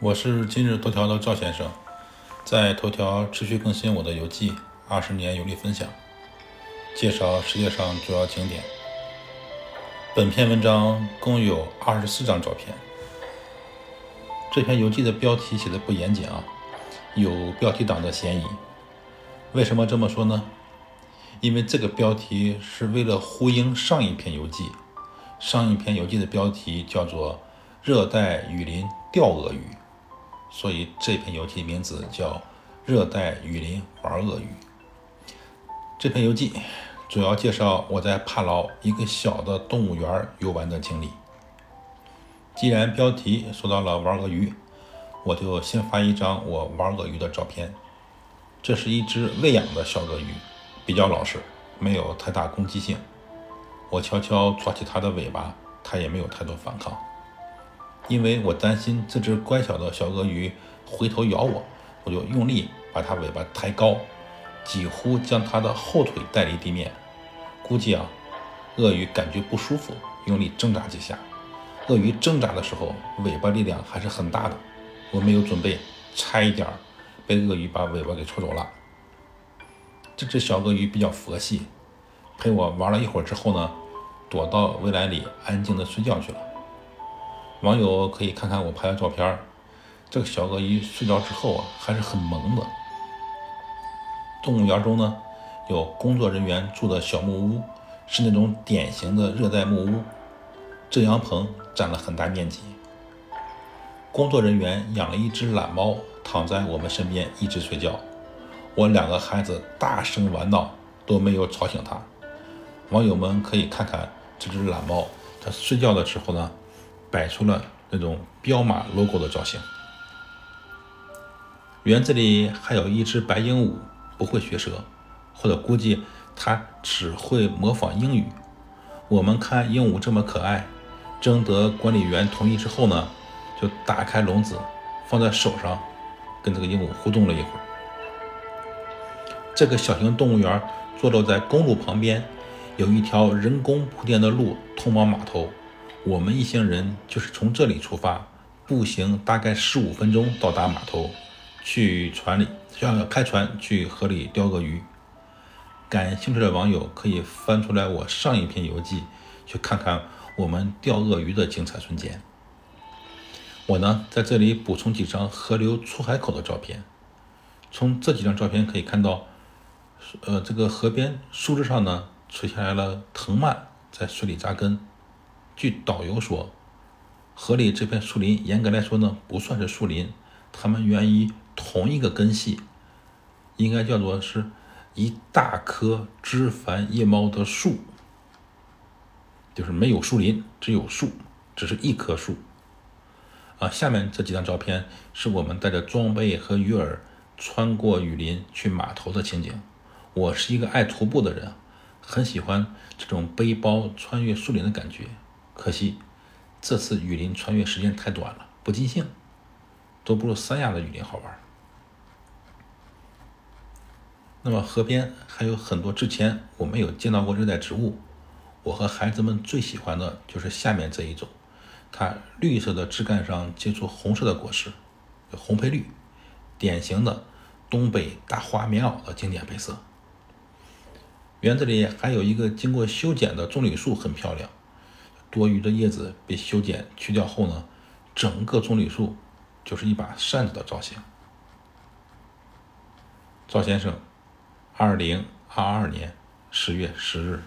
我是今日头条的赵先生，在头条持续更新我的游记，二十年游历分享，介绍世界上主要景点。本篇文章共有二十四张照片。这篇游记的标题写的不严谨啊，有标题党的嫌疑。为什么这么说呢？因为这个标题是为了呼应上一篇游记。上一篇游记的标题叫做《热带雨林钓鳄鱼》，所以这篇游记名字叫《热带雨林玩鳄鱼》。这篇游记主要介绍我在帕劳一个小的动物园游玩的经历。既然标题说到了玩鳄鱼，我就先发一张我玩鳄鱼的照片。这是一只喂养的小鳄鱼，比较老实，没有太大攻击性。我悄悄抓起它的尾巴，它也没有太多反抗。因为我担心这只乖巧的小鳄鱼回头咬我，我就用力把它尾巴抬高，几乎将它的后腿带离地面。估计啊，鳄鱼感觉不舒服，用力挣扎几下。鳄鱼挣扎的时候，尾巴力量还是很大的。我没有准备，差一点被鳄鱼把尾巴给抽走了。这只小鳄鱼比较佛系，陪我玩了一会儿之后呢。躲到围栏里安静的睡觉去了。网友可以看看我拍的照片，这个小鳄鱼睡着之后啊，还是很萌的。动物园中呢，有工作人员住的小木屋，是那种典型的热带木屋，遮阳棚占了很大面积。工作人员养了一只懒猫，躺在我们身边一直睡觉。我两个孩子大声玩闹，都没有吵醒它。网友们可以看看这只懒猫，它睡觉的时候呢，摆出了那种彪马 logo 的造型。园子里还有一只白鹦鹉，不会学舌，或者估计它只会模仿英语。我们看鹦鹉这么可爱，征得管理员同意之后呢，就打开笼子，放在手上，跟这个鹦鹉互动了一会儿。这个小型动物园坐落在公路旁边。有一条人工铺垫的路通往码头，我们一行人就是从这里出发，步行大概十五分钟到达码头，去船里要开船去河里钓鳄鱼。感兴趣的网友可以翻出来我上一篇游记，去看看我们钓鳄鱼的精彩瞬间。我呢在这里补充几张河流出海口的照片，从这几张照片可以看到，呃，这个河边树枝上呢。垂下来了藤蔓在水里扎根。据导游说，河里这片树林严格来说呢不算是树林，它们源于同一个根系，应该叫做是一大棵枝繁叶茂的树，就是没有树林，只有树，只是一棵树。啊，下面这几张照片是我们带着装备和鱼饵穿过雨林去码头的情景。我是一个爱徒步的人。很喜欢这种背包穿越树林的感觉，可惜这次雨林穿越时间太短了，不尽兴，都不如三亚的雨林好玩。那么河边还有很多之前我没有见到过热带植物，我和孩子们最喜欢的就是下面这一种，它绿色的枝干上结出红色的果实，红配绿，典型的东北大花棉袄的经典配色。园子里还有一个经过修剪的棕榈树，很漂亮。多余的叶子被修剪去掉后呢，整个棕榈树就是一把扇子的造型。赵先生，二零二二年十月十日。